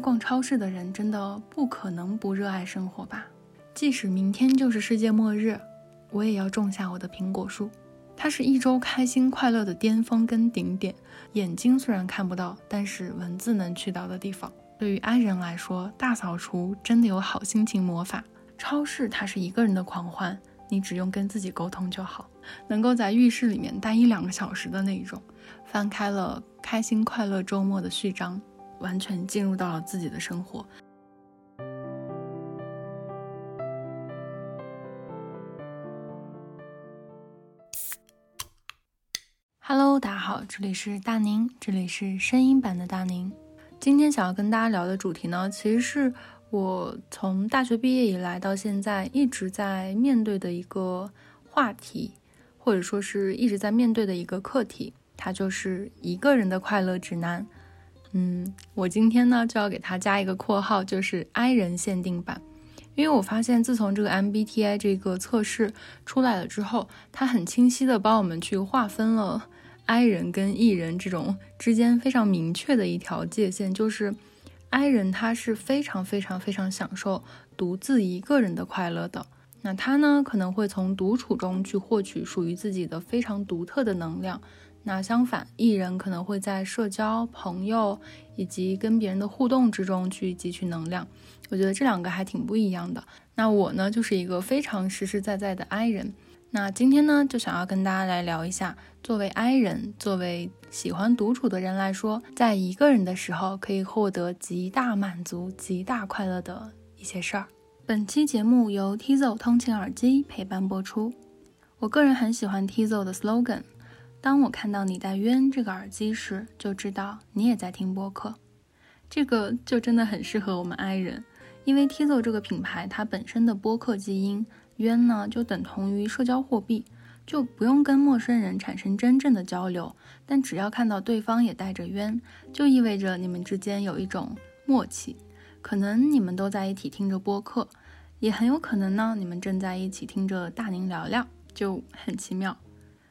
逛超市的人真的不可能不热爱生活吧？即使明天就是世界末日，我也要种下我的苹果树。它是一周开心快乐的巅峰跟顶点。眼睛虽然看不到，但是文字能去到的地方。对于 I 人来说，大扫除真的有好心情魔法。超市它是一个人的狂欢，你只用跟自己沟通就好。能够在浴室里面待一两个小时的那种，翻开了开心快乐周末的序章，完全进入到了自己的生活。Hello，大家好，这里是大宁，这里是声音版的大宁。今天想要跟大家聊的主题呢，其实是我从大学毕业以来到现在一直在面对的一个话题，或者说是一直在面对的一个课题，它就是一个人的快乐指南。嗯，我今天呢就要给它加一个括号，就是 I 人限定版，因为我发现自从这个 MBTI 这个测试出来了之后，它很清晰的帮我们去划分了。I 人跟 E 人这种之间非常明确的一条界限，就是 I 人他是非常非常非常享受独自一个人的快乐的。那他呢可能会从独处中去获取属于自己的非常独特的能量。那相反，E 人可能会在社交、朋友以及跟别人的互动之中去汲取能量。我觉得这两个还挺不一样的。那我呢就是一个非常实实在在的 I 人。那今天呢，就想要跟大家来聊一下，作为 I 人，作为喜欢独处的人来说，在一个人的时候可以获得极大满足、极大快乐的一些事儿。本期节目由 Tizo 通勤耳机陪伴播出。我个人很喜欢 Tizo 的 slogan：当我看到你戴渊这个耳机时，就知道你也在听播客。这个就真的很适合我们 I 人，因为 Tizo 这个品牌它本身的播客基因。渊呢，就等同于社交货币，就不用跟陌生人产生真正的交流，但只要看到对方也带着渊，就意味着你们之间有一种默契。可能你们都在一起听着播客，也很有可能呢，你们正在一起听着大宁聊聊，就很奇妙。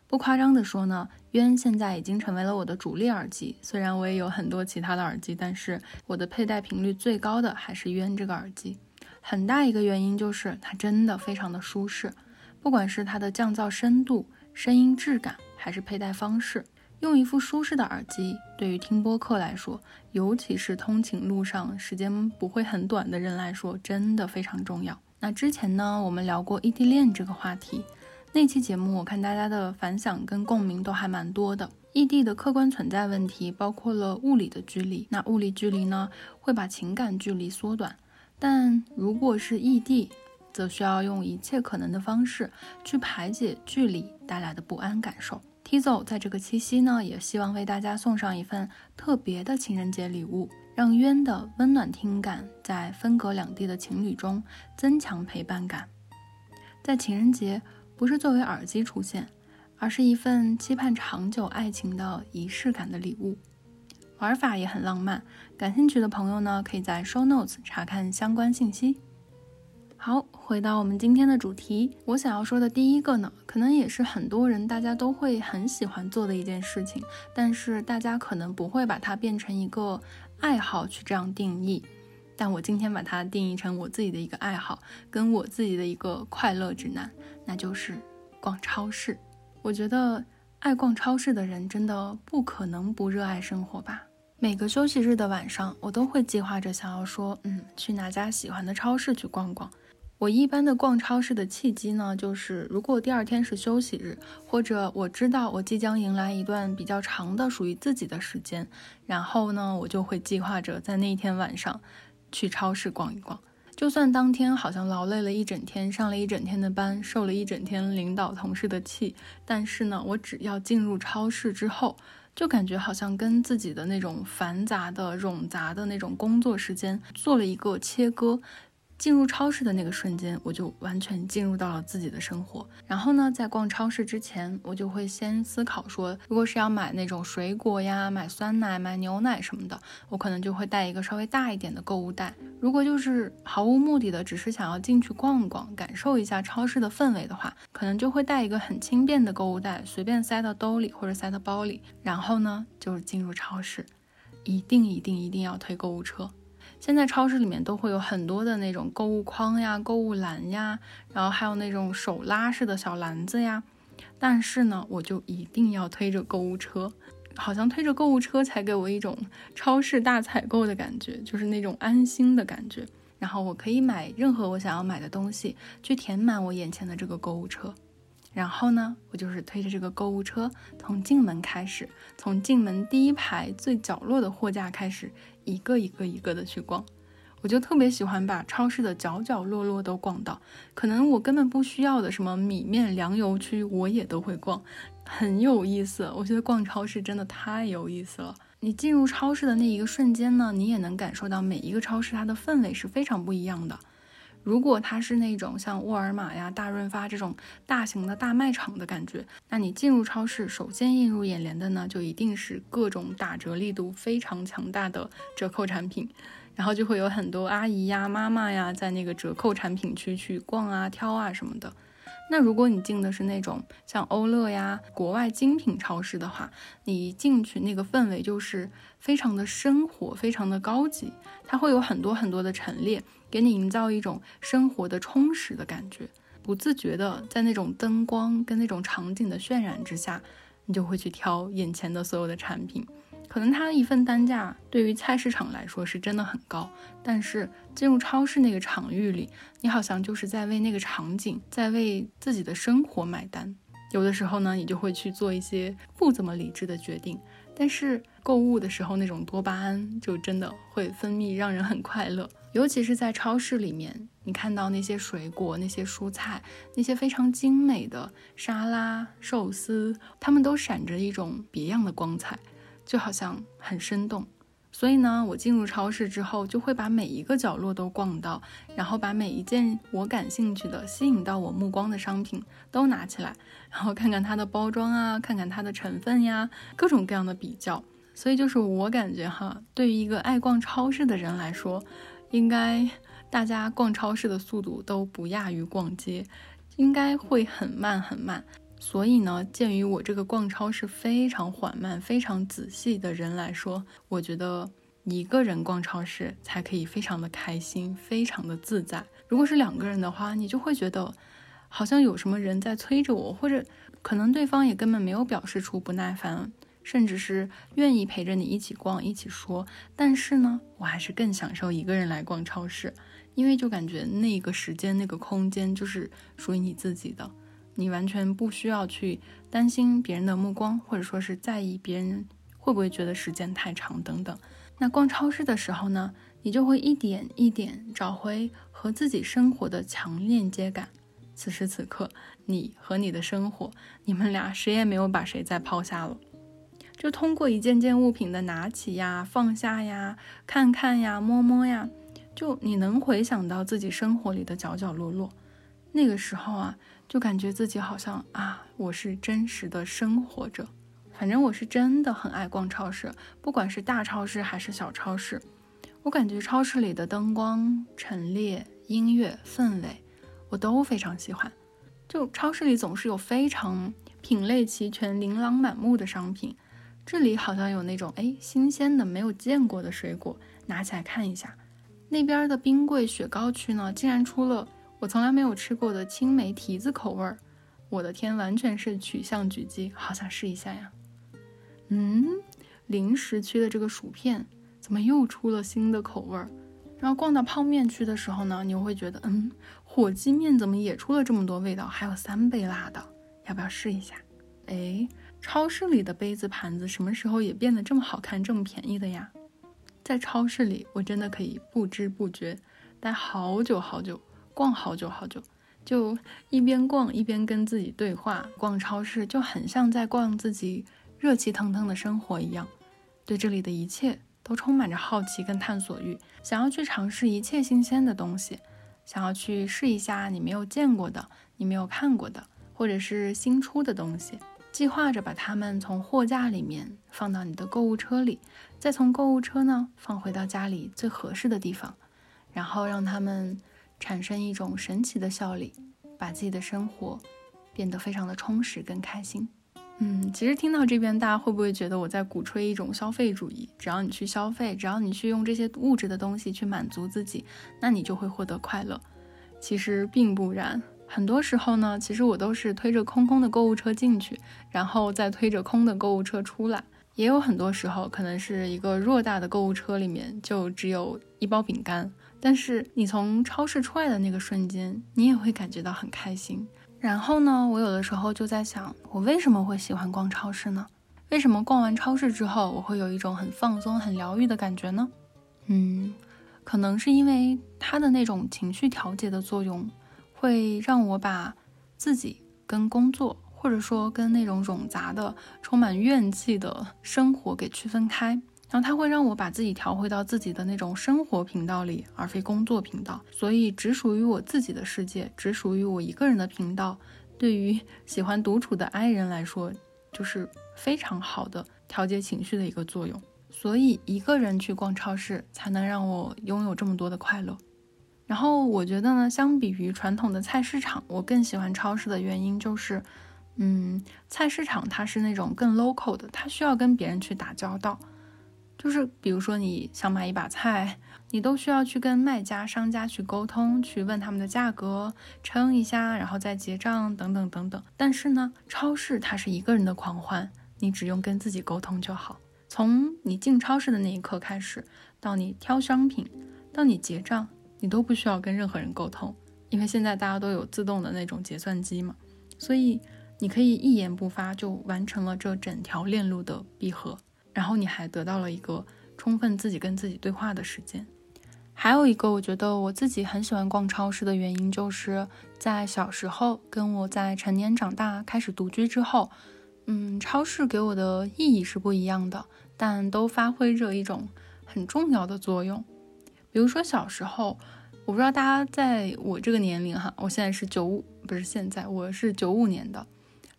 不夸张的说呢，渊现在已经成为了我的主力耳机。虽然我也有很多其他的耳机，但是我的佩戴频率最高的还是渊这个耳机。很大一个原因就是它真的非常的舒适，不管是它的降噪深度、声音质感，还是佩戴方式，用一副舒适的耳机，对于听播客来说，尤其是通勤路上时间不会很短的人来说，真的非常重要。那之前呢，我们聊过异地恋这个话题，那期节目我看大家的反响跟共鸣都还蛮多的。异地的客观存在问题包括了物理的距离，那物理距离呢，会把情感距离缩短。但如果是异地，则需要用一切可能的方式去排解距离带来的不安感受。Tizo 在这个七夕呢，也希望为大家送上一份特别的情人节礼物，让渊的温暖听感在分隔两地的情侣中增强陪伴感。在情人节，不是作为耳机出现，而是一份期盼长久爱情的仪式感的礼物。玩法也很浪漫，感兴趣的朋友呢，可以在 show notes 查看相关信息。好，回到我们今天的主题，我想要说的第一个呢，可能也是很多人大家都会很喜欢做的一件事情，但是大家可能不会把它变成一个爱好去这样定义。但我今天把它定义成我自己的一个爱好，跟我自己的一个快乐指南，那就是逛超市。我觉得爱逛超市的人真的不可能不热爱生活吧。每个休息日的晚上，我都会计划着想要说，嗯，去哪家喜欢的超市去逛逛。我一般的逛超市的契机呢，就是如果第二天是休息日，或者我知道我即将迎来一段比较长的属于自己的时间，然后呢，我就会计划着在那一天晚上去超市逛一逛。就算当天好像劳累了一整天，上了一整天的班，受了一整天领导同事的气，但是呢，我只要进入超市之后。就感觉好像跟自己的那种繁杂的、冗杂的那种工作时间做了一个切割。进入超市的那个瞬间，我就完全进入到了自己的生活。然后呢，在逛超市之前，我就会先思考说，如果是要买那种水果呀、买酸奶、买牛奶什么的，我可能就会带一个稍微大一点的购物袋。如果就是毫无目的的，只是想要进去逛逛，感受一下超市的氛围的话，可能就会带一个很轻便的购物袋，随便塞到兜里或者塞到包里。然后呢，就是进入超市，一定一定一定要推购物车。现在超市里面都会有很多的那种购物筐呀、购物篮呀，然后还有那种手拉式的小篮子呀。但是呢，我就一定要推着购物车，好像推着购物车才给我一种超市大采购的感觉，就是那种安心的感觉。然后我可以买任何我想要买的东西，去填满我眼前的这个购物车。然后呢，我就是推着这个购物车，从进门开始，从进门第一排最角落的货架开始，一个一个一个的去逛。我就特别喜欢把超市的角角落落都逛到，可能我根本不需要的什么米面粮油区，我也都会逛，很有意思。我觉得逛超市真的太有意思了。你进入超市的那一个瞬间呢，你也能感受到每一个超市它的氛围是非常不一样的。如果它是那种像沃尔玛呀、大润发这种大型的大卖场的感觉，那你进入超市，首先映入眼帘的呢，就一定是各种打折力度非常强大的折扣产品。然后就会有很多阿姨呀、妈妈呀，在那个折扣产品区去逛啊、挑啊什么的。那如果你进的是那种像欧乐呀、国外精品超市的话，你一进去那个氛围就是非常的生活、非常的高级，它会有很多很多的陈列，给你营造一种生活的充实的感觉。不自觉的在那种灯光跟那种场景的渲染之下，你就会去挑眼前的所有的产品。可能它一份单价对于菜市场来说是真的很高，但是进入超市那个场域里，你好像就是在为那个场景，在为自己的生活买单。有的时候呢，你就会去做一些不怎么理智的决定，但是购物的时候那种多巴胺就真的会分泌，让人很快乐。尤其是在超市里面，你看到那些水果、那些蔬菜、那些非常精美的沙拉、寿司，它们都闪着一种别样的光彩。就好像很生动，所以呢，我进入超市之后，就会把每一个角落都逛到，然后把每一件我感兴趣的、吸引到我目光的商品都拿起来，然后看看它的包装啊，看看它的成分呀，各种各样的比较。所以就是我感觉哈，对于一个爱逛超市的人来说，应该大家逛超市的速度都不亚于逛街，应该会很慢很慢。所以呢，鉴于我这个逛超市非常缓慢、非常仔细的人来说，我觉得一个人逛超市才可以非常的开心、非常的自在。如果是两个人的话，你就会觉得好像有什么人在催着我，或者可能对方也根本没有表示出不耐烦，甚至是愿意陪着你一起逛、一起说。但是呢，我还是更享受一个人来逛超市，因为就感觉那个时间、那个空间就是属于你自己的。你完全不需要去担心别人的目光，或者说是在意别人会不会觉得时间太长等等。那逛超市的时候呢，你就会一点一点找回和自己生活的强链接感。此时此刻，你和你的生活，你们俩谁也没有把谁再抛下了。就通过一件件物品的拿起呀、放下呀、看看呀、摸摸呀，就你能回想到自己生活里的角角落落。那个时候啊。就感觉自己好像啊，我是真实的生活着。反正我是真的很爱逛超市，不管是大超市还是小超市，我感觉超市里的灯光、陈列、音乐、氛围，我都非常喜欢。就超市里总是有非常品类齐全、琳琅满目的商品。这里好像有那种哎新鲜的、没有见过的水果，拿起来看一下。那边的冰柜雪糕区呢，竟然出了。我从来没有吃过的青梅提子口味儿，我的天，完全是取向狙击，好想试一下呀。嗯，零食区的这个薯片怎么又出了新的口味儿？然后逛到泡面区的时候呢，你又会觉得，嗯，火鸡面怎么也出了这么多味道，还有三倍辣的，要不要试一下？哎，超市里的杯子盘子什么时候也变得这么好看、这么便宜的呀？在超市里，我真的可以不知不觉待好久好久。逛好久好久，就一边逛一边跟自己对话。逛超市就很像在逛自己热气腾腾的生活一样，对这里的一切都充满着好奇跟探索欲，想要去尝试一切新鲜的东西，想要去试一下你没有见过的、你没有看过的，或者是新出的东西。计划着把它们从货架里面放到你的购物车里，再从购物车呢放回到家里最合适的地方，然后让它们。产生一种神奇的效力，把自己的生活变得非常的充实跟开心。嗯，其实听到这边，大家会不会觉得我在鼓吹一种消费主义？只要你去消费，只要你去用这些物质的东西去满足自己，那你就会获得快乐。其实并不然，很多时候呢，其实我都是推着空空的购物车进去，然后再推着空的购物车出来。也有很多时候，可能是一个偌大的购物车里面就只有一包饼干，但是你从超市出来的那个瞬间，你也会感觉到很开心。然后呢，我有的时候就在想，我为什么会喜欢逛超市呢？为什么逛完超市之后，我会有一种很放松、很疗愈的感觉呢？嗯，可能是因为它的那种情绪调节的作用，会让我把自己跟工作，或者说跟那种冗杂的、充满怨气的生活给区分开。然后它会让我把自己调回到自己的那种生活频道里，而非工作频道。所以，只属于我自己的世界，只属于我一个人的频道，对于喜欢独处的 I 人来说，就是非常好的调节情绪的一个作用。所以，一个人去逛超市，才能让我拥有这么多的快乐。然后，我觉得呢，相比于传统的菜市场，我更喜欢超市的原因就是，嗯，菜市场它是那种更 local 的，它需要跟别人去打交道。就是比如说你想买一把菜，你都需要去跟卖家、商家去沟通，去问他们的价格，称一下，然后再结账，等等等等。但是呢，超市它是一个人的狂欢，你只用跟自己沟通就好。从你进超市的那一刻开始，到你挑商品，到你结账，你都不需要跟任何人沟通，因为现在大家都有自动的那种结算机嘛，所以你可以一言不发就完成了这整条链路的闭合。然后你还得到了一个充分自己跟自己对话的时间。还有一个，我觉得我自己很喜欢逛超市的原因，就是在小时候跟我在成年长大开始独居之后，嗯，超市给我的意义是不一样的，但都发挥着一种很重要的作用。比如说小时候，我不知道大家在我这个年龄哈，我现在是九五，不是现在，我是九五年的。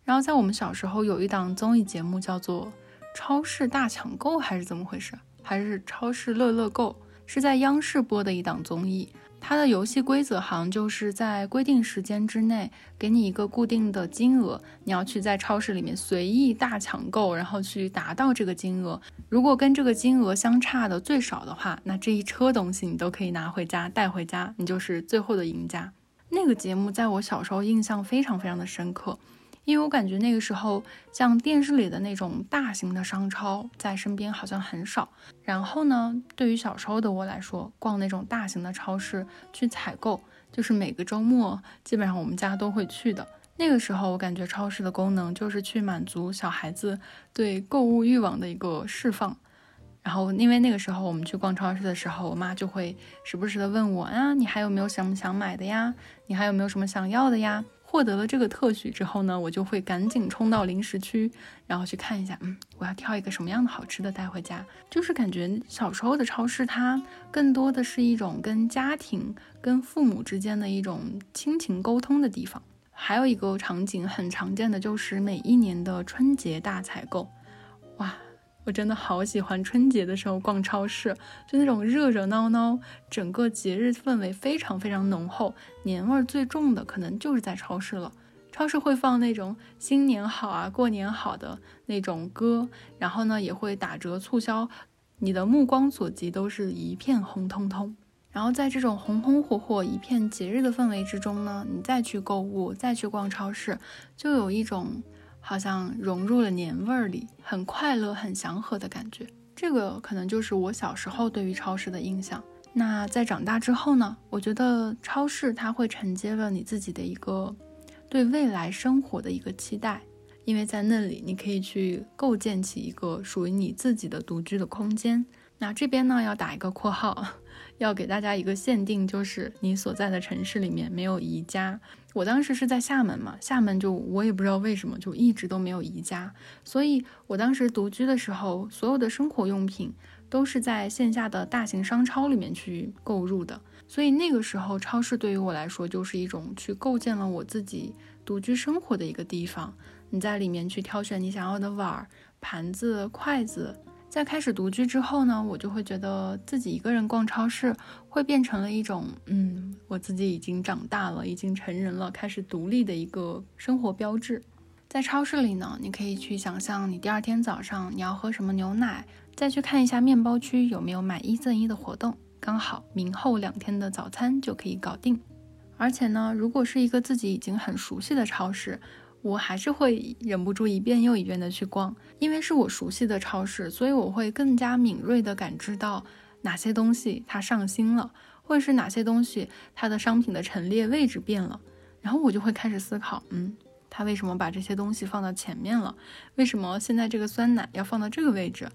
然后在我们小时候有一档综艺节目叫做。超市大抢购还是怎么回事？还是超市乐乐购？是在央视播的一档综艺。它的游戏规则好像就是在规定时间之内，给你一个固定的金额，你要去在超市里面随意大抢购，然后去达到这个金额。如果跟这个金额相差的最少的话，那这一车东西你都可以拿回家带回家，你就是最后的赢家。那个节目在我小时候印象非常非常的深刻。因为我感觉那个时候，像电视里的那种大型的商超在身边好像很少。然后呢，对于小时候的我来说，逛那种大型的超市去采购，就是每个周末基本上我们家都会去的。那个时候，我感觉超市的功能就是去满足小孩子对购物欲望的一个释放。然后，因为那个时候我们去逛超市的时候，我妈就会时不时的问我啊，你还有没有什么想买的呀？你还有没有什么想要的呀？获得了这个特许之后呢，我就会赶紧冲到零食区，然后去看一下，嗯，我要挑一个什么样的好吃的带回家。就是感觉小时候的超市，它更多的是一种跟家庭、跟父母之间的一种亲情沟通的地方。还有一个场景很常见的就是每一年的春节大采购，我真的好喜欢春节的时候逛超市，就那种热热闹闹，整个节日氛围非常非常浓厚，年味儿最重的可能就是在超市了。超市会放那种新年好啊、过年好的那种歌，然后呢也会打折促销，你的目光所及都是一片红彤彤。然后在这种红红火火一片节日的氛围之中呢，你再去购物、再去逛超市，就有一种。好像融入了年味儿里，很快乐、很祥和的感觉。这个可能就是我小时候对于超市的印象。那在长大之后呢？我觉得超市它会承接了你自己的一个对未来生活的一个期待，因为在那里你可以去构建起一个属于你自己的独居的空间。那这边呢要打一个括号，要给大家一个限定，就是你所在的城市里面没有宜家。我当时是在厦门嘛，厦门就我也不知道为什么就一直都没有宜家，所以我当时独居的时候，所有的生活用品都是在线下的大型商超里面去购入的。所以那个时候超市对于我来说就是一种去构建了我自己独居生活的一个地方。你在里面去挑选你想要的碗、盘子、筷子。在开始独居之后呢，我就会觉得自己一个人逛超市会变成了一种，嗯，我自己已经长大了，已经成人了，开始独立的一个生活标志。在超市里呢，你可以去想象你第二天早上你要喝什么牛奶，再去看一下面包区有没有买一赠一的活动，刚好明后两天的早餐就可以搞定。而且呢，如果是一个自己已经很熟悉的超市，我还是会忍不住一遍又一遍的去逛，因为是我熟悉的超市，所以我会更加敏锐的感知到哪些东西它上新了，或者是哪些东西它的商品的陈列位置变了，然后我就会开始思考，嗯。他为什么把这些东西放到前面了？为什么现在这个酸奶要放到这个位置？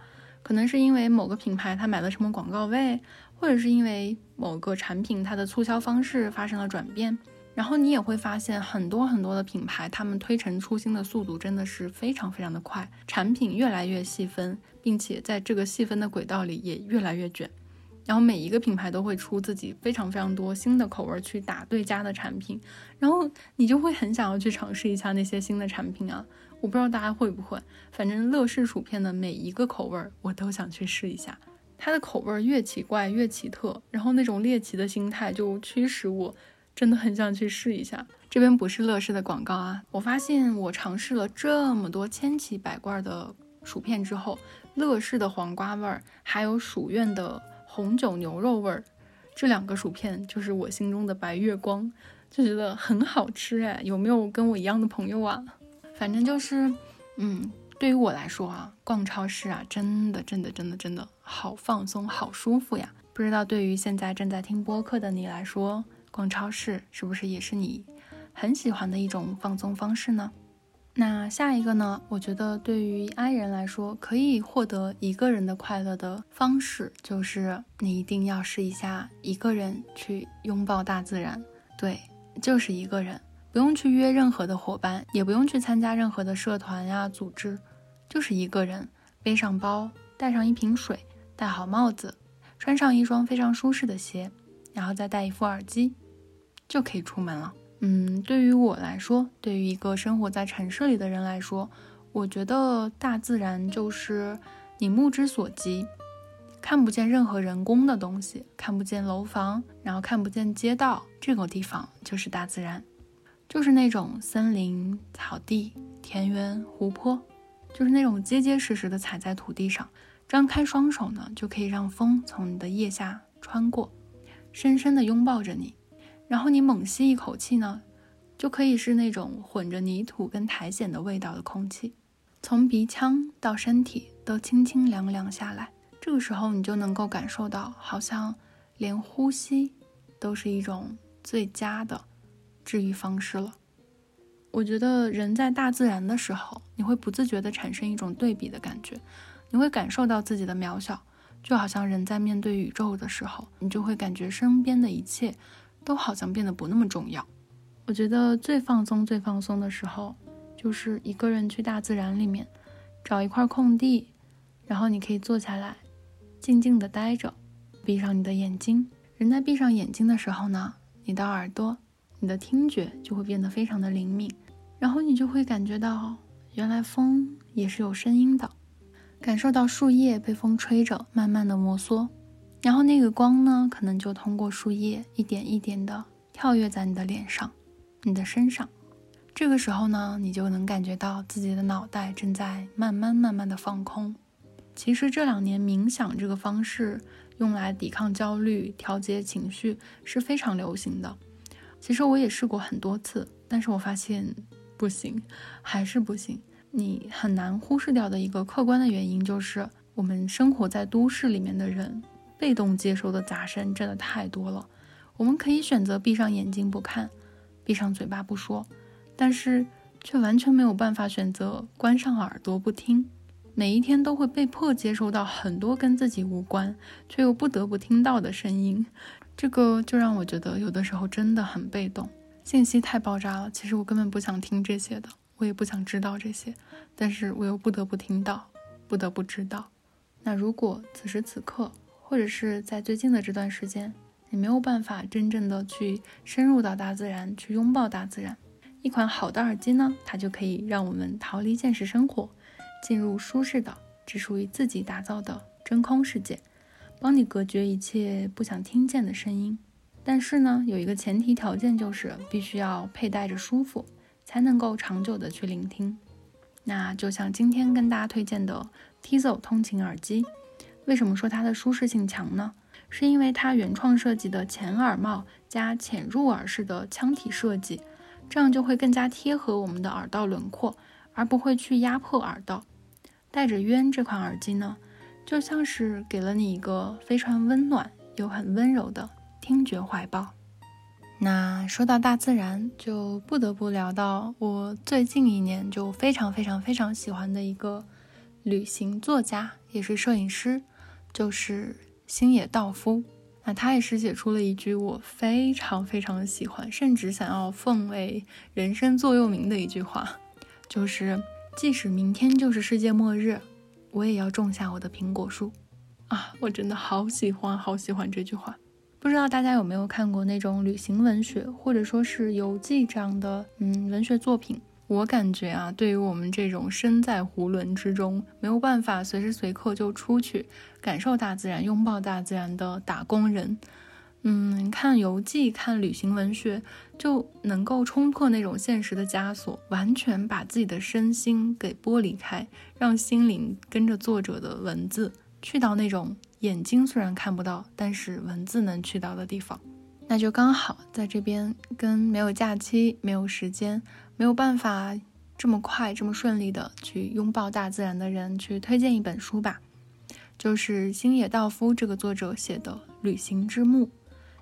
可能是因为某个品牌它买了什么广告位，或者是因为某个产品它的促销方式发生了转变。然后你也会发现很多很多的品牌，他们推陈出新的速度真的是非常非常的快，产品越来越细分，并且在这个细分的轨道里也越来越卷。然后每一个品牌都会出自己非常非常多新的口味去打对家的产品，然后你就会很想要去尝试一下那些新的产品啊！我不知道大家会不会，反正乐事薯片的每一个口味我都想去试一下。它的口味越奇怪越奇特，然后那种猎奇的心态就驱使我真的很想去试一下。这边不是乐事的广告啊！我发现我尝试了这么多千奇百怪的薯片之后，乐事的黄瓜味儿还有薯苑的。红酒牛肉味儿，这两个薯片就是我心中的白月光，就觉得很好吃哎。有没有跟我一样的朋友啊？反正就是，嗯，对于我来说啊，逛超市啊，真的真的真的真的好放松，好舒服呀。不知道对于现在正在听播客的你来说，逛超市是不是也是你很喜欢的一种放松方式呢？那下一个呢？我觉得对于 I 人来说，可以获得一个人的快乐的方式，就是你一定要试一下一个人去拥抱大自然。对，就是一个人，不用去约任何的伙伴，也不用去参加任何的社团呀、组织，就是一个人，背上包，带上一瓶水，戴好帽子，穿上一双非常舒适的鞋，然后再戴一副耳机，就可以出门了。嗯，对于我来说，对于一个生活在城市里的人来说，我觉得大自然就是你目之所及，看不见任何人工的东西，看不见楼房，然后看不见街道，这个地方就是大自然，就是那种森林、草地、田园、湖泊，就是那种结结实实的踩在土地上，张开双手呢，就可以让风从你的腋下穿过，深深的拥抱着你。然后你猛吸一口气呢，就可以是那种混着泥土跟苔藓的味道的空气，从鼻腔到身体都清清凉凉下来。这个时候你就能够感受到，好像连呼吸都是一种最佳的治愈方式了。我觉得人在大自然的时候，你会不自觉地产生一种对比的感觉，你会感受到自己的渺小，就好像人在面对宇宙的时候，你就会感觉身边的一切。都好像变得不那么重要。我觉得最放松、最放松的时候，就是一个人去大自然里面，找一块空地，然后你可以坐下来，静静的待着，闭上你的眼睛。人在闭上眼睛的时候呢，你的耳朵、你的听觉就会变得非常的灵敏，然后你就会感觉到，原来风也是有声音的，感受到树叶被风吹着，慢慢的摩挲。然后那个光呢，可能就通过树叶一点一点的跳跃在你的脸上、你的身上。这个时候呢，你就能感觉到自己的脑袋正在慢慢慢慢的放空。其实这两年冥想这个方式用来抵抗焦虑、调节情绪是非常流行的。其实我也试过很多次，但是我发现不行，还是不行。你很难忽视掉的一个客观的原因就是，我们生活在都市里面的人。被动接收的杂声真的太多了，我们可以选择闭上眼睛不看，闭上嘴巴不说，但是却完全没有办法选择关上耳朵不听。每一天都会被迫接收到很多跟自己无关却又不得不听到的声音，这个就让我觉得有的时候真的很被动，信息太爆炸了。其实我根本不想听这些的，我也不想知道这些，但是我又不得不听到，不得不知道。那如果此时此刻，或者是在最近的这段时间，你没有办法真正的去深入到大自然，去拥抱大自然。一款好的耳机呢，它就可以让我们逃离现实生活，进入舒适的、只属于自己打造的真空世界，帮你隔绝一切不想听见的声音。但是呢，有一个前提条件，就是必须要佩戴着舒服，才能够长久的去聆听。那就像今天跟大家推荐的 Tizo 通勤耳机，为什么说它的舒适性强呢？是因为它原创设计的前耳帽加浅入耳式的腔体设计，这样就会更加贴合我们的耳道轮廓，而不会去压迫耳道。带着渊这款耳机呢，就像是给了你一个非常温暖又很温柔的听觉怀抱。那说到大自然，就不得不聊到我最近一年就非常非常非常喜欢的一个旅行作家，也是摄影师，就是星野道夫。那他也是写出了一句我非常非常喜欢，甚至想要奉为人生座右铭的一句话，就是即使明天就是世界末日，我也要种下我的苹果树。啊，我真的好喜欢好喜欢这句话。不知道大家有没有看过那种旅行文学，或者说是游记这样的嗯文学作品？我感觉啊，对于我们这种身在囫囵之中，没有办法随时随刻就出去感受大自然、拥抱大自然的打工人，嗯，看游记、看旅行文学，就能够冲破那种现实的枷锁，完全把自己的身心给剥离开，让心灵跟着作者的文字去到那种。眼睛虽然看不到，但是文字能去到的地方，那就刚好在这边跟没有假期、没有时间、没有办法这么快、这么顺利的去拥抱大自然的人去推荐一本书吧，就是星野道夫这个作者写的《旅行之墓》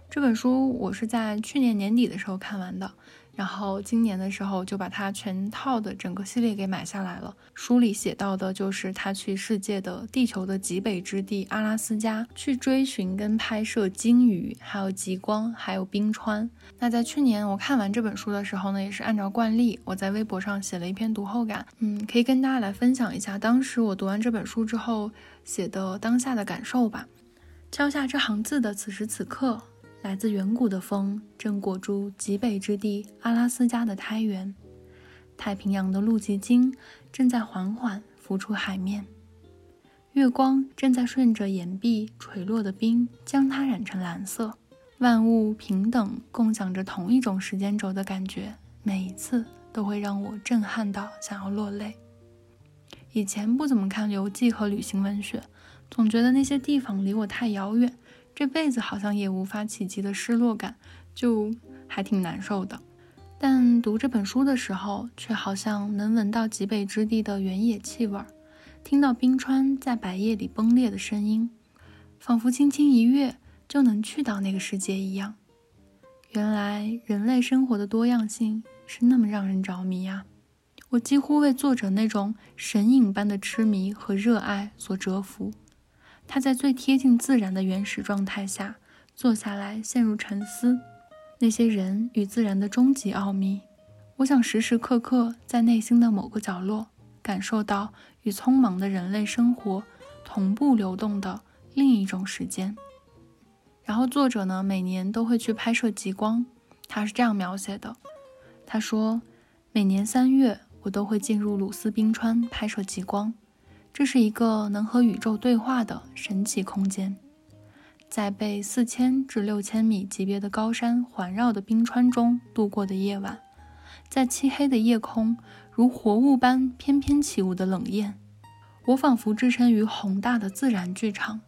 这本书，我是在去年年底的时候看完的。然后今年的时候就把它全套的整个系列给买下来了。书里写到的就是他去世界的地球的极北之地阿拉斯加去追寻跟拍摄鲸鱼，还有极光，还有冰川。那在去年我看完这本书的时候呢，也是按照惯例，我在微博上写了一篇读后感，嗯，可以跟大家来分享一下当时我读完这本书之后写的当下的感受吧。敲下这行字的此时此刻。来自远古的风正裹住极北之地阿拉斯加的苔原，太平洋的露极鲸正在缓缓浮出海面，月光正在顺着岩壁垂落的冰将它染成蓝色。万物平等共享着同一种时间轴的感觉，每一次都会让我震撼到想要落泪。以前不怎么看游记和旅行文学，总觉得那些地方离我太遥远。这辈子好像也无法企及的失落感，就还挺难受的。但读这本书的时候，却好像能闻到极北之地的原野气味，听到冰川在白夜里崩裂的声音，仿佛轻轻一跃就能去到那个世界一样。原来人类生活的多样性是那么让人着迷啊！我几乎为作者那种神隐般的痴迷和热爱所折服。他在最贴近自然的原始状态下坐下来，陷入沉思。那些人与自然的终极奥秘，我想时时刻刻在内心的某个角落感受到与匆忙的人类生活同步流动的另一种时间。然后作者呢，每年都会去拍摄极光。他是这样描写的：他说，每年三月，我都会进入鲁斯冰川拍摄极光。这是一个能和宇宙对话的神奇空间，在被四千至六千米级别的高山环绕的冰川中度过的夜晚，在漆黑的夜空如活物般翩翩起舞的冷艳，我仿佛置身于宏大的自然剧场，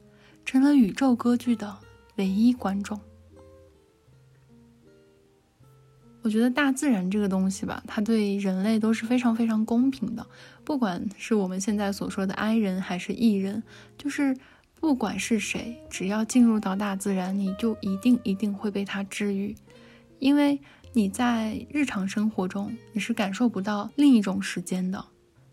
成了宇宙歌剧的唯一观众。我觉得大自然这个东西吧，它对人类都是非常非常公平的。不管是我们现在所说的 I 人还是 E 人，就是不管是谁，只要进入到大自然，你就一定一定会被它治愈。因为你在日常生活中，你是感受不到另一种时间的，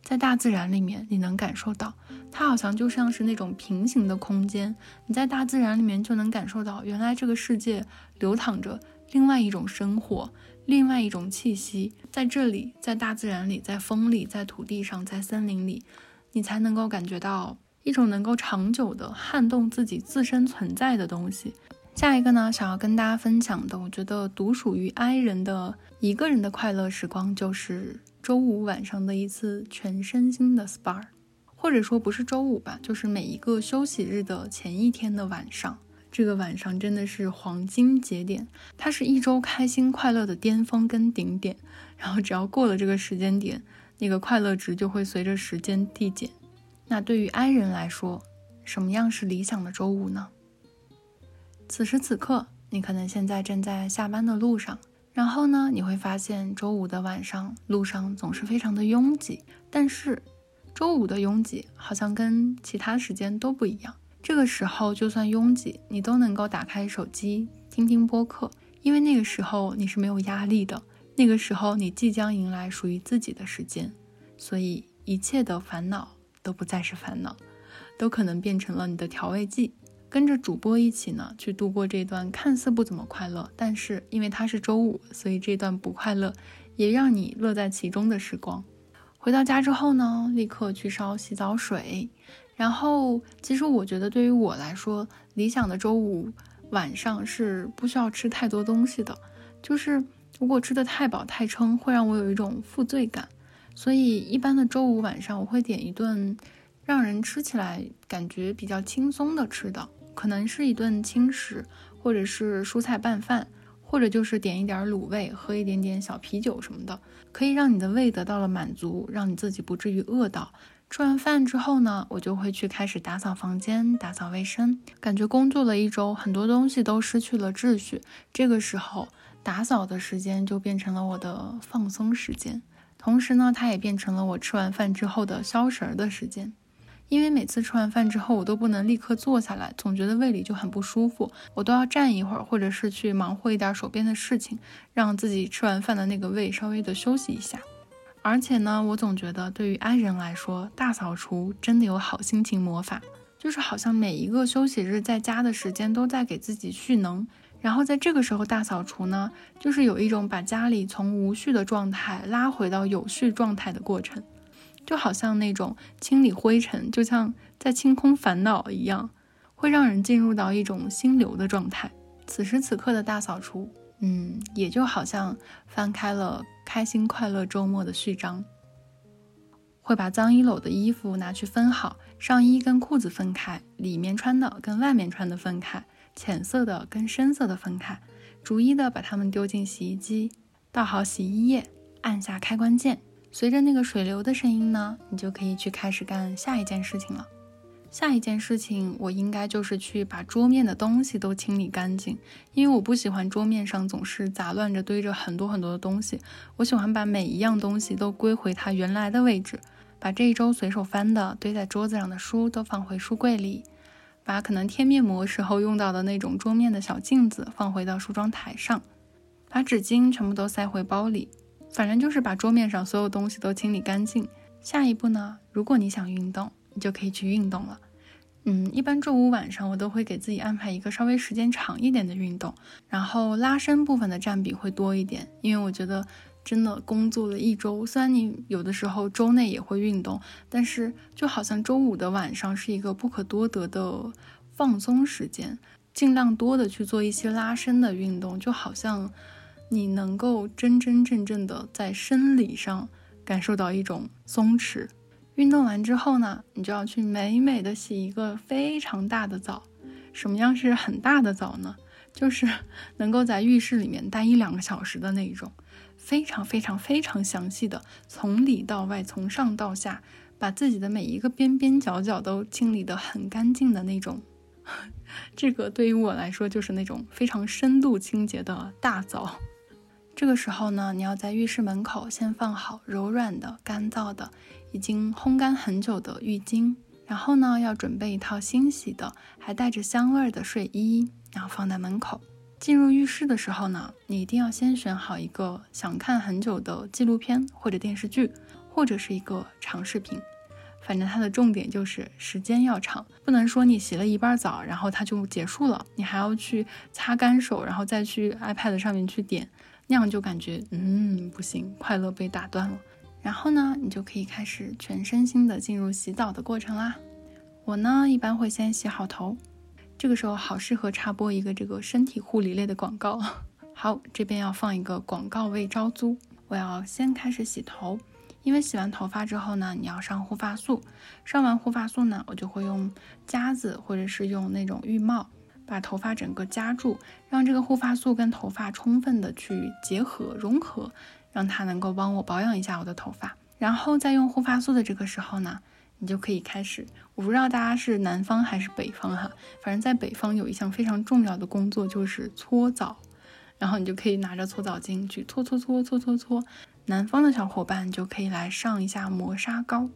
在大自然里面，你能感受到，它好像就像是那种平行的空间。你在大自然里面就能感受到，原来这个世界流淌着另外一种生活。另外一种气息，在这里，在大自然里，在风里，在土地上，在森林里，你才能够感觉到一种能够长久的撼动自己自身存在的东西。下一个呢，想要跟大家分享的，我觉得独属于 I 人的一个人的快乐时光，就是周五晚上的一次全身心的 SPA，或者说不是周五吧，就是每一个休息日的前一天的晚上。这个晚上真的是黄金节点，它是一周开心快乐的巅峰跟顶点。然后只要过了这个时间点，那个快乐值就会随着时间递减。那对于 I 人来说，什么样是理想的周五呢？此时此刻，你可能现在正在下班的路上，然后呢，你会发现周五的晚上路上总是非常的拥挤。但是，周五的拥挤好像跟其他时间都不一样。这个时候就算拥挤，你都能够打开手机听听播客，因为那个时候你是没有压力的。那个时候你即将迎来属于自己的时间，所以一切的烦恼都不再是烦恼，都可能变成了你的调味剂。跟着主播一起呢，去度过这段看似不怎么快乐，但是因为它是周五，所以这段不快乐也让你乐在其中的时光。回到家之后呢，立刻去烧洗澡水。然后，其实我觉得对于我来说，理想的周五晚上是不需要吃太多东西的。就是如果吃的太饱太撑，会让我有一种负罪感。所以一般的周五晚上，我会点一顿让人吃起来感觉比较轻松的吃的。可能是一顿轻食，或者是蔬菜拌饭，或者就是点一点卤味，喝一点点小啤酒什么的，可以让你的胃得到了满足，让你自己不至于饿到。吃完饭之后呢，我就会去开始打扫房间、打扫卫生。感觉工作了一周，很多东西都失去了秩序。这个时候，打扫的时间就变成了我的放松时间，同时呢，它也变成了我吃完饭之后的消食的时间。因为每次吃完饭之后，我都不能立刻坐下来，总觉得胃里就很不舒服，我都要站一会儿，或者是去忙活一点手边的事情，让自己吃完饭的那个胃稍微的休息一下。而且呢，我总觉得对于 I 人来说，大扫除真的有好心情魔法，就是好像每一个休息日在家的时间都在给自己蓄能，然后在这个时候大扫除呢，就是有一种把家里从无序的状态拉回到有序状态的过程。就好像那种清理灰尘，就像在清空烦恼一样，会让人进入到一种心流的状态。此时此刻的大扫除，嗯，也就好像翻开了开心快乐周末的序章。会把脏衣篓的衣服拿去分好，上衣跟裤子分开，里面穿的跟外面穿的分开，浅色的跟深色的分开，逐一的把它们丢进洗衣机，倒好洗衣液，按下开关键。随着那个水流的声音呢，你就可以去开始干下一件事情了。下一件事情，我应该就是去把桌面的东西都清理干净，因为我不喜欢桌面上总是杂乱着堆着很多很多的东西。我喜欢把每一样东西都归回它原来的位置，把这一周随手翻的堆在桌子上的书都放回书柜里，把可能贴面膜时候用到的那种桌面的小镜子放回到梳妆台上，把纸巾全部都塞回包里。反正就是把桌面上所有东西都清理干净。下一步呢？如果你想运动，你就可以去运动了。嗯，一般周五晚上我都会给自己安排一个稍微时间长一点的运动，然后拉伸部分的占比会多一点。因为我觉得真的工作了一周，虽然你有的时候周内也会运动，但是就好像周五的晚上是一个不可多得的放松时间，尽量多的去做一些拉伸的运动，就好像。你能够真真正正的在生理上感受到一种松弛。运动完之后呢，你就要去美美的洗一个非常大的澡。什么样是很大的澡呢？就是能够在浴室里面待一两个小时的那一种，非常非常非常详细的，从里到外，从上到下，把自己的每一个边边角角都清理得很干净的那种。这个对于我来说，就是那种非常深度清洁的大澡。这个时候呢，你要在浴室门口先放好柔软的、干燥的、已经烘干很久的浴巾，然后呢，要准备一套新洗的、还带着香味的睡衣，然后放在门口。进入浴室的时候呢，你一定要先选好一个想看很久的纪录片或者电视剧，或者是一个长视频。反正它的重点就是时间要长，不能说你洗了一半澡，然后它就结束了，你还要去擦干手，然后再去 iPad 上面去点。那样就感觉，嗯，不行，快乐被打断了。然后呢，你就可以开始全身心的进入洗澡的过程啦。我呢，一般会先洗好头，这个时候好适合插播一个这个身体护理类的广告。好，这边要放一个广告位招租。我要先开始洗头，因为洗完头发之后呢，你要上护发素。上完护发素呢，我就会用夹子或者是用那种浴帽。把头发整个夹住，让这个护发素跟头发充分的去结合融合，让它能够帮我保养一下我的头发。然后在用护发素的这个时候呢，你就可以开始。我不知道大家是南方还是北方哈，反正在北方有一项非常重要的工作就是搓澡，然后你就可以拿着搓澡巾去搓搓搓搓搓搓。南方的小伙伴就可以来上一下磨砂膏，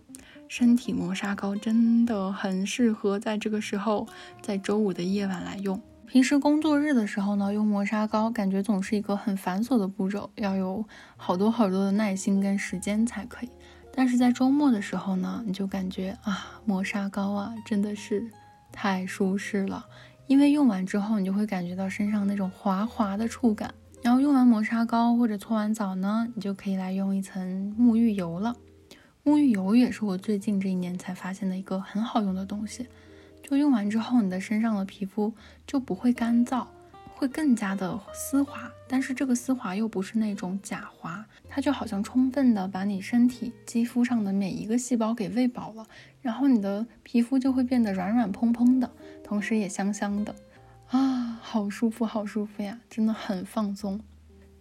身体磨砂膏真的很适合在这个时候，在周五的夜晚来用。平时工作日的时候呢，用磨砂膏感觉总是一个很繁琐的步骤，要有好多好多的耐心跟时间才可以。但是在周末的时候呢，你就感觉啊，磨砂膏啊真的是太舒适了，因为用完之后你就会感觉到身上那种滑滑的触感。然后用完磨砂膏或者搓完澡呢，你就可以来用一层沐浴油了。沐浴油也是我最近这一年才发现的一个很好用的东西。就用完之后，你的身上的皮肤就不会干燥，会更加的丝滑。但是这个丝滑又不是那种假滑，它就好像充分的把你身体肌肤上的每一个细胞给喂饱了，然后你的皮肤就会变得软软蓬蓬的，同时也香香的。啊，好舒服，好舒服呀，真的很放松。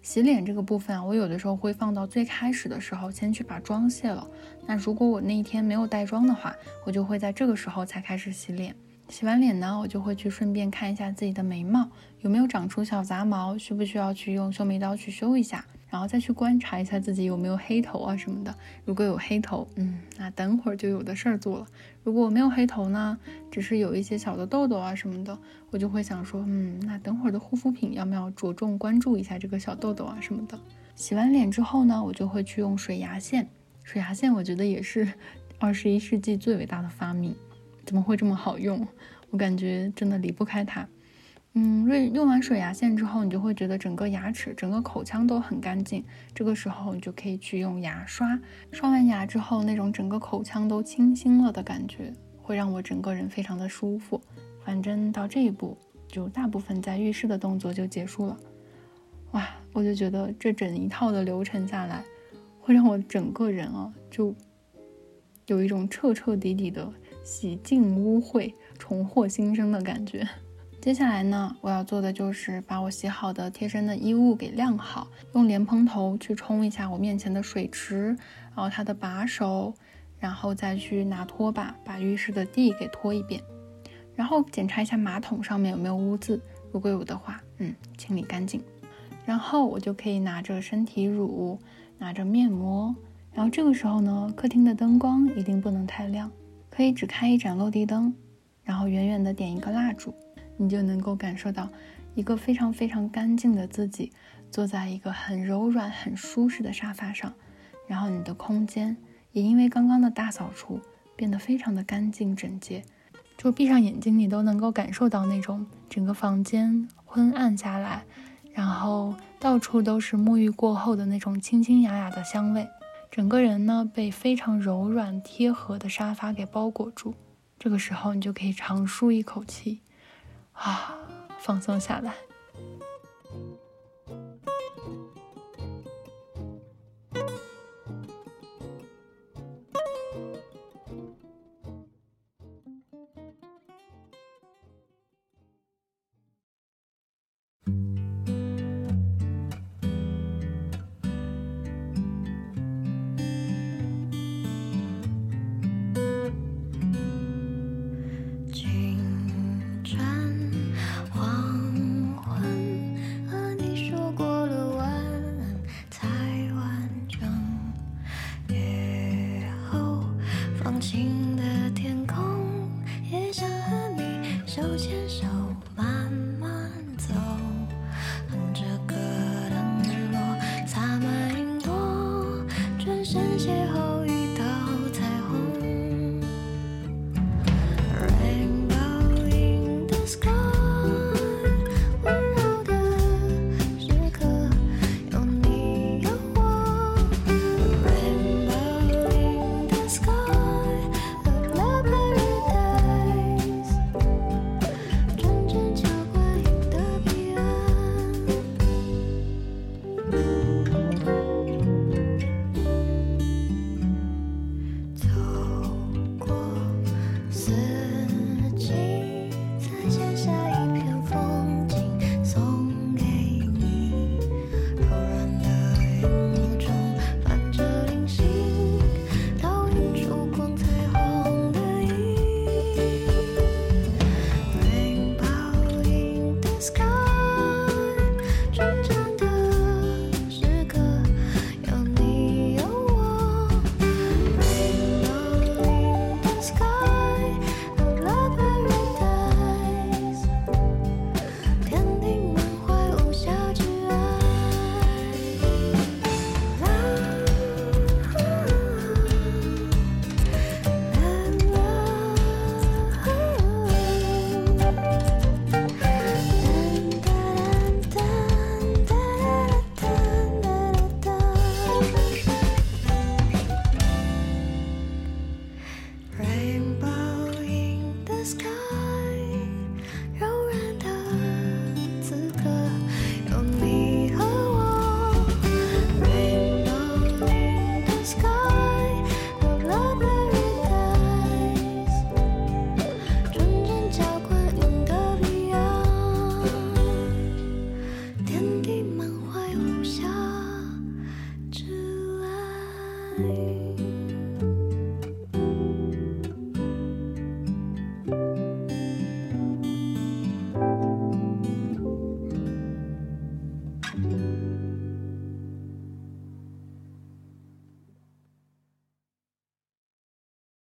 洗脸这个部分啊，我有的时候会放到最开始的时候，先去把妆卸了。那如果我那一天没有带妆的话，我就会在这个时候才开始洗脸。洗完脸呢，我就会去顺便看一下自己的眉毛有没有长出小杂毛，需不需要去用修眉刀去修一下。然后再去观察一下自己有没有黑头啊什么的，如果有黑头，嗯，那等会儿就有的事儿做了。如果我没有黑头呢，只是有一些小的痘痘啊什么的，我就会想说，嗯，那等会儿的护肤品要不要着重关注一下这个小痘痘啊什么的。洗完脸之后呢，我就会去用水牙线。水牙线我觉得也是 二十一世纪最伟大的发明，怎么会这么好用？我感觉真的离不开它。嗯，用用完水牙线之后，你就会觉得整个牙齿、整个口腔都很干净。这个时候，你就可以去用牙刷，刷完牙之后，那种整个口腔都清新了的感觉，会让我整个人非常的舒服。反正到这一步，就大部分在浴室的动作就结束了。哇，我就觉得这整一套的流程下来，会让我整个人啊，就有一种彻彻底底的洗净污秽、重获新生的感觉。接下来呢，我要做的就是把我洗好的贴身的衣物给晾好，用莲蓬头去冲一下我面前的水池，然后它的把手，然后再去拿拖把把浴室的地给拖一遍，然后检查一下马桶上面有没有污渍，如果有的话，嗯，清理干净。然后我就可以拿着身体乳，拿着面膜，然后这个时候呢，客厅的灯光一定不能太亮，可以只开一盏落地灯，然后远远的点一个蜡烛。你就能够感受到一个非常非常干净的自己，坐在一个很柔软、很舒适的沙发上，然后你的空间也因为刚刚的大扫除变得非常的干净整洁，就闭上眼睛你都能够感受到那种整个房间昏暗下来，然后到处都是沐浴过后的那种清清雅雅的香味，整个人呢被非常柔软贴合的沙发给包裹住，这个时候你就可以长舒一口气。啊，放松下来。